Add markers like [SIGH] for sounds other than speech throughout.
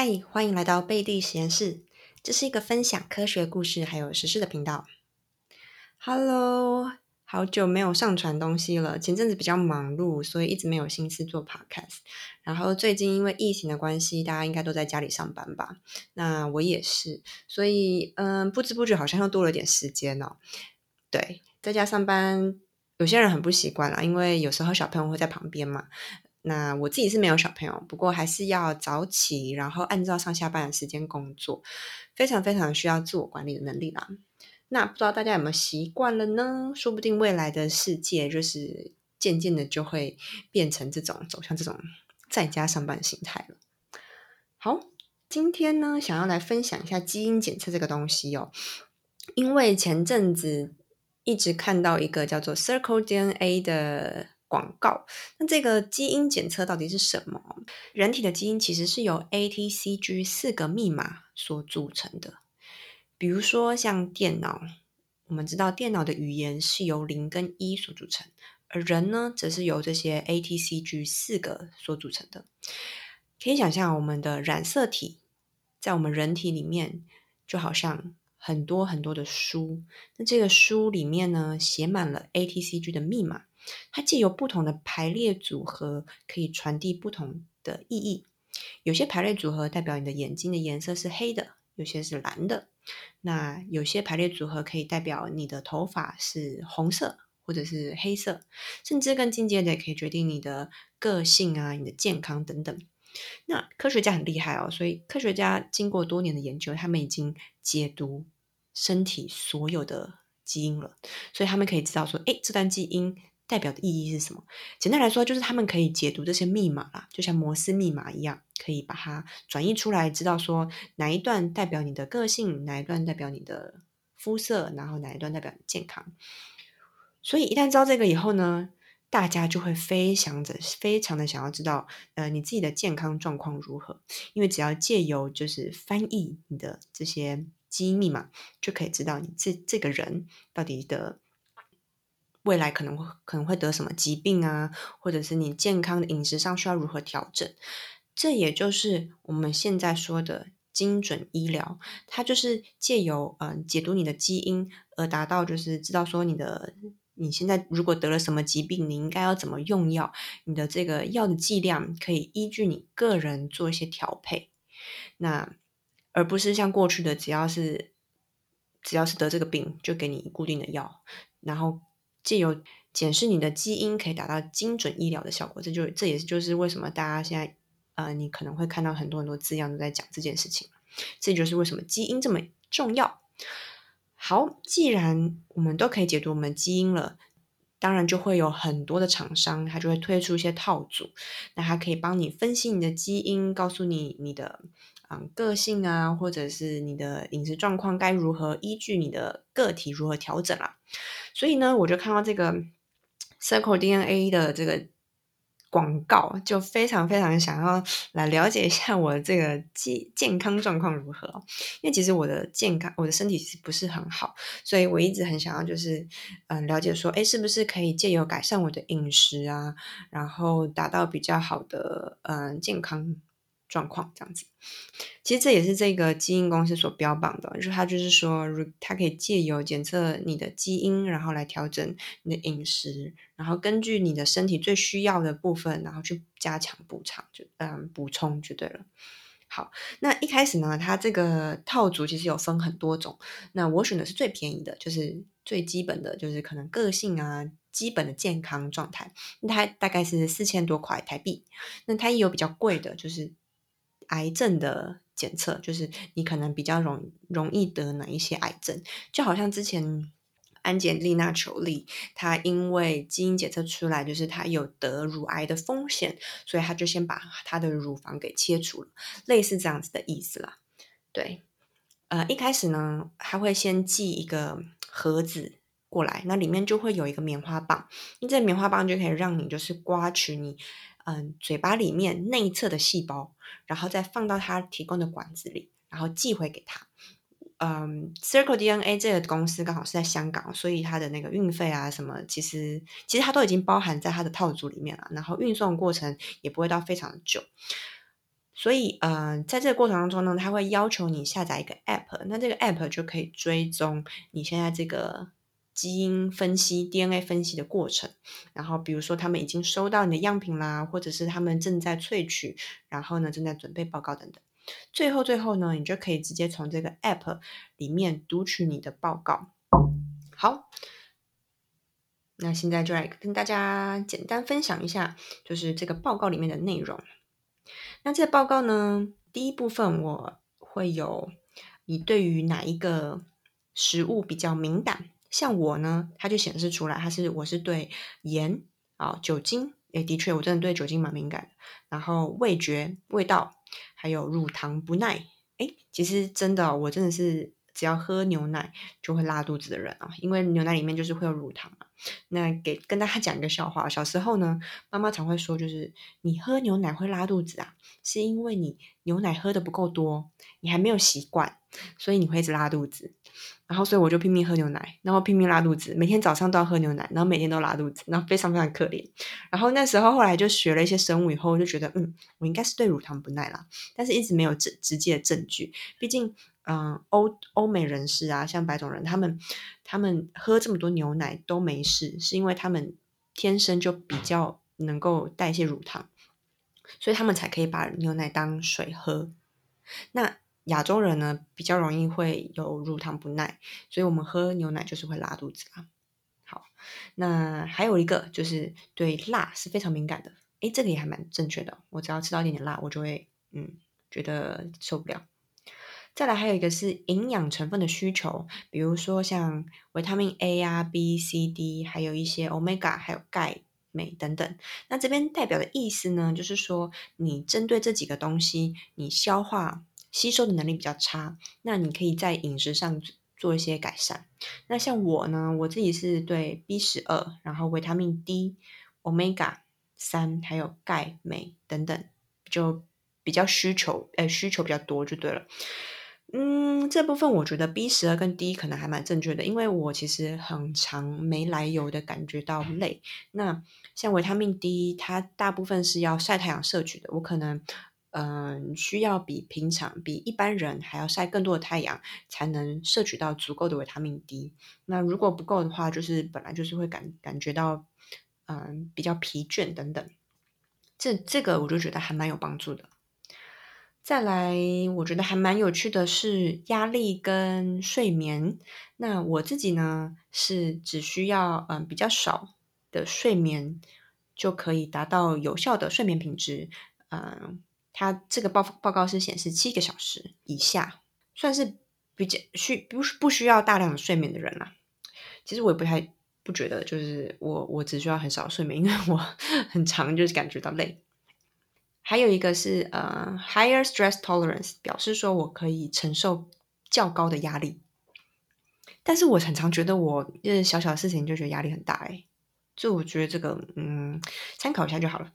嗨，欢迎来到贝蒂实验室。这是一个分享科学故事还有实事的频道。Hello，好久没有上传东西了。前阵子比较忙碌，所以一直没有心思做 Podcast。然后最近因为疫情的关系，大家应该都在家里上班吧？那我也是，所以嗯，不知不觉好像又多了点时间哦。对，在家上班，有些人很不习惯啦，因为有时候小朋友会在旁边嘛。那我自己是没有小朋友，不过还是要早起，然后按照上下班的时间工作，非常非常需要自我管理的能力啦。那不知道大家有没有习惯了呢？说不定未来的世界就是渐渐的就会变成这种走向这种在家上班心态了。好，今天呢，想要来分享一下基因检测这个东西哦，因为前阵子一直看到一个叫做 Circle DNA 的。广告，那这个基因检测到底是什么？人体的基因其实是由 A、T、C、G 四个密码所组成的。比如说像电脑，我们知道电脑的语言是由零跟一所组成，而人呢，则是由这些 A、T、C、G 四个所组成的。可以想象，我们的染色体在我们人体里面，就好像很多很多的书，那这个书里面呢，写满了 A、T、C、G 的密码。它借由不同的排列组合，可以传递不同的意义。有些排列组合代表你的眼睛的颜色是黑的，有些是蓝的。那有些排列组合可以代表你的头发是红色或者是黑色，甚至更进阶的也可以决定你的个性啊、你的健康等等。那科学家很厉害哦，所以科学家经过多年的研究，他们已经解读身体所有的基因了，所以他们可以知道说，哎，这段基因。代表的意义是什么？简单来说，就是他们可以解读这些密码啦，就像摩斯密码一样，可以把它转译出来，知道说哪一段代表你的个性，哪一段代表你的肤色，然后哪一段代表你健康。所以一旦知道这个以后呢，大家就会非常的、非常的想要知道，呃，你自己的健康状况如何？因为只要借由就是翻译你的这些基因密码，就可以知道你这这个人到底的。未来可能会可能会得什么疾病啊，或者是你健康的饮食上需要如何调整？这也就是我们现在说的精准医疗，它就是借由嗯解读你的基因而达到，就是知道说你的你现在如果得了什么疾病，你应该要怎么用药，你的这个药的剂量可以依据你个人做一些调配。那而不是像过去的，只要是只要是得这个病就给你固定的药，然后。借由检视你的基因，可以达到精准医疗的效果。这就这也是就是为什么大家现在呃，你可能会看到很多很多字样都在讲这件事情。这就是为什么基因这么重要。好，既然我们都可以解读我们基因了，当然就会有很多的厂商，他就会推出一些套组，那它可以帮你分析你的基因，告诉你你的嗯个性啊，或者是你的饮食状况该如何依据你的个体如何调整啊。所以呢，我就看到这个 Circle DNA 的这个广告，就非常非常想要来了解一下我这个健健康状况如何。因为其实我的健康，我的身体其实不是很好，所以我一直很想要，就是嗯，了解说，哎，是不是可以借由改善我的饮食啊，然后达到比较好的嗯健康。状况这样子，其实这也是这个基因公司所标榜的，就是它就是说，它可以借由检测你的基因，然后来调整你的饮食，然后根据你的身体最需要的部分，然后去加强补偿，就嗯补充就对了。好，那一开始呢，它这个套组其实有分很多种，那我选的是最便宜的，就是最基本的就是可能个性啊，基本的健康状态，它大概是四千多块台币。那它也有比较贵的，就是。癌症的检测，就是你可能比较容容易得哪一些癌症，就好像之前安吉丽娜·裘丽，她因为基因检测出来，就是她有得乳癌的风险，所以她就先把她的乳房给切除了，类似这样子的意思啦。对，呃，一开始呢，他会先寄一个盒子过来，那里面就会有一个棉花棒，因为这棉花棒就可以让你就是刮取你。嗯，嘴巴里面内侧的细胞，然后再放到他提供的管子里，然后寄回给他。嗯，Circle DNA 这个公司刚好是在香港，所以它的那个运费啊什么，其实其实它都已经包含在它的套组里面了。然后运送过程也不会到非常久。所以，呃，在这个过程当中呢，它会要求你下载一个 App，那这个 App 就可以追踪你现在这个基因分析、DNA 分析的过程。然后，比如说他们已经收到你的样品啦，或者是他们正在萃取，然后呢正在准备报告等等。最后，最后呢，你就可以直接从这个 App 里面读取你的报告。好，那现在就来跟大家简单分享一下，就是这个报告里面的内容。那这个报告呢，第一部分我会有你对于哪一个食物比较敏感，像我呢，它就显示出来，它是我是对盐啊、酒精，诶，的确我真的对酒精蛮敏感的。然后味觉、味道，还有乳糖不耐，诶，其实真的，我真的是。只要喝牛奶就会拉肚子的人啊，因为牛奶里面就是会有乳糖嘛。那给跟大家讲一个笑话，小时候呢，妈妈常会说，就是你喝牛奶会拉肚子啊，是因为你牛奶喝的不够多，你还没有习惯，所以你会一直拉肚子。然后，所以我就拼命喝牛奶，然后拼命拉肚子，每天早上都要喝牛奶，然后每天都拉肚子，然后非常非常可怜。然后那时候后来就学了一些生物以后，我就觉得嗯，我应该是对乳糖不耐啦，但是一直没有直直接的证据，毕竟。嗯，欧欧美人士啊，像白种人，他们他们喝这么多牛奶都没事，是因为他们天生就比较能够代谢乳糖，所以他们才可以把牛奶当水喝。那亚洲人呢，比较容易会有乳糖不耐，所以我们喝牛奶就是会拉肚子啊。好，那还有一个就是对辣是非常敏感的，诶，这个也还蛮正确的。我只要吃到一点点辣，我就会嗯觉得受不了。再来还有一个是营养成分的需求，比如说像维他命 A 啊、B、C、D，还有一些 Omega，还有钙、镁等等。那这边代表的意思呢，就是说你针对这几个东西，你消化吸收的能力比较差，那你可以在饮食上做一些改善。那像我呢，我自己是对 B 十二，然后维他命 D、Omega 三，还有钙、镁等等，就比较需求，呃，需求比较多就对了。嗯，这部分我觉得 B 十二跟 D 可能还蛮正确的，因为我其实很常没来由的感觉到累。那像维他命 D，它大部分是要晒太阳摄取的，我可能嗯需要比平常比一般人还要晒更多的太阳，才能摄取到足够的维他命 D。那如果不够的话，就是本来就是会感感觉到嗯比较疲倦等等。这这个我就觉得还蛮有帮助的。再来，我觉得还蛮有趣的是压力跟睡眠。那我自己呢，是只需要嗯比较少的睡眠就可以达到有效的睡眠品质。嗯，它这个报报告是显示七个小时以下，算是比较需不不需要大量的睡眠的人啦。其实我也不太不觉得，就是我我只需要很少睡眠，因为我 [LAUGHS] 很长就是感觉到累。还有一个是呃，higher stress tolerance，表示说我可以承受较高的压力。但是我很常觉得我就是小小的事情就觉得压力很大哎，就我觉得这个嗯，参考一下就好了。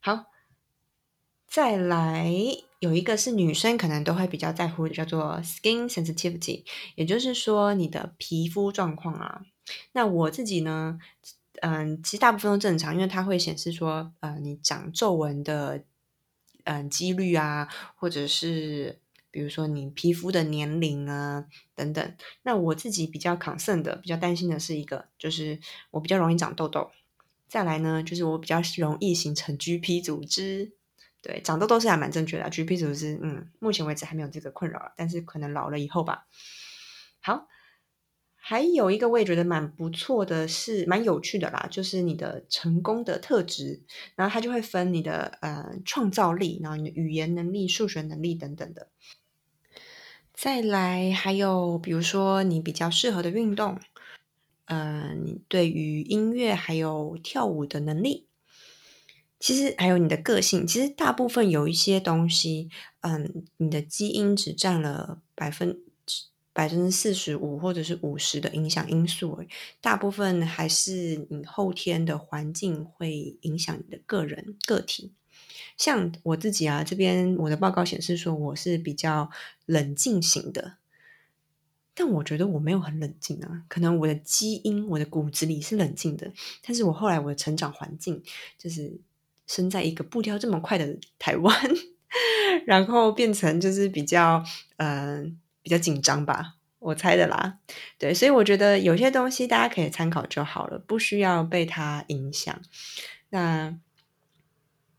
好，再来有一个是女生可能都会比较在乎的，叫做 skin sensitivity，也就是说你的皮肤状况啊。那我自己呢？嗯，其实大部分都正常，因为它会显示说，呃，你长皱纹的，嗯，几率啊，或者是比如说你皮肤的年龄啊等等。那我自己比较 concern 的，比较担心的是一个，就是我比较容易长痘痘。再来呢，就是我比较容易形成 GP 组织。对，长痘痘是还蛮正确的，GP 组织，嗯，目前为止还没有这个困扰，但是可能老了以后吧。好。还有一个我也觉得蛮不错的，是蛮有趣的啦，就是你的成功的特质，然后它就会分你的呃创造力，然后你的语言能力、数学能力等等的。再来还有比如说你比较适合的运动，嗯，你对于音乐还有跳舞的能力，其实还有你的个性，其实大部分有一些东西，嗯，你的基因只占了百分。百分之四十五或者是五十的影响因素而已，大部分还是你后天的环境会影响你的个人个体。像我自己啊，这边我的报告显示说我是比较冷静型的，但我觉得我没有很冷静啊，可能我的基因、我的骨子里是冷静的，但是我后来我的成长环境就是生在一个步调这么快的台湾。[LAUGHS] 然后变成就是比较嗯比较紧张吧，我猜的啦。对，所以我觉得有些东西大家可以参考就好了，不需要被它影响。那。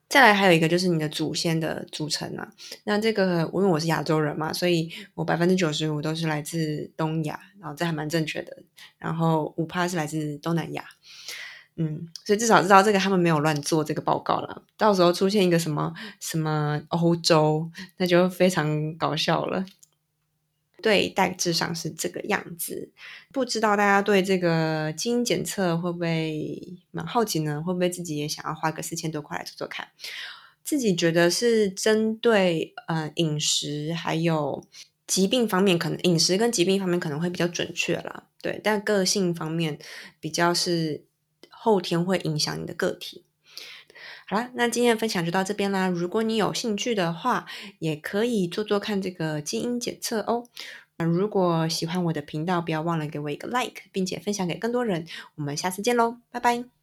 再来还有一个就是你的祖先的组成啊，那这个因为我是亚洲人嘛，所以我百分之九十五都是来自东亚，然后这还蛮正确的。然后五趴是来自东南亚，嗯，所以至少知道这个他们没有乱做这个报告了。到时候出现一个什么什么欧洲，那就非常搞笑了。对，大致上是这个样子。不知道大家对这个基因检测会不会蛮好奇呢？会不会自己也想要花个四千多块来做做看？自己觉得是针对呃饮食还有疾病方面，可能饮食跟疾病方面可能会比较准确啦。对，但个性方面比较是后天会影响你的个体。好啦，那今天的分享就到这边啦。如果你有兴趣的话，也可以做做看这个基因检测哦。如果喜欢我的频道，不要忘了给我一个 like，并且分享给更多人。我们下次见喽，拜拜。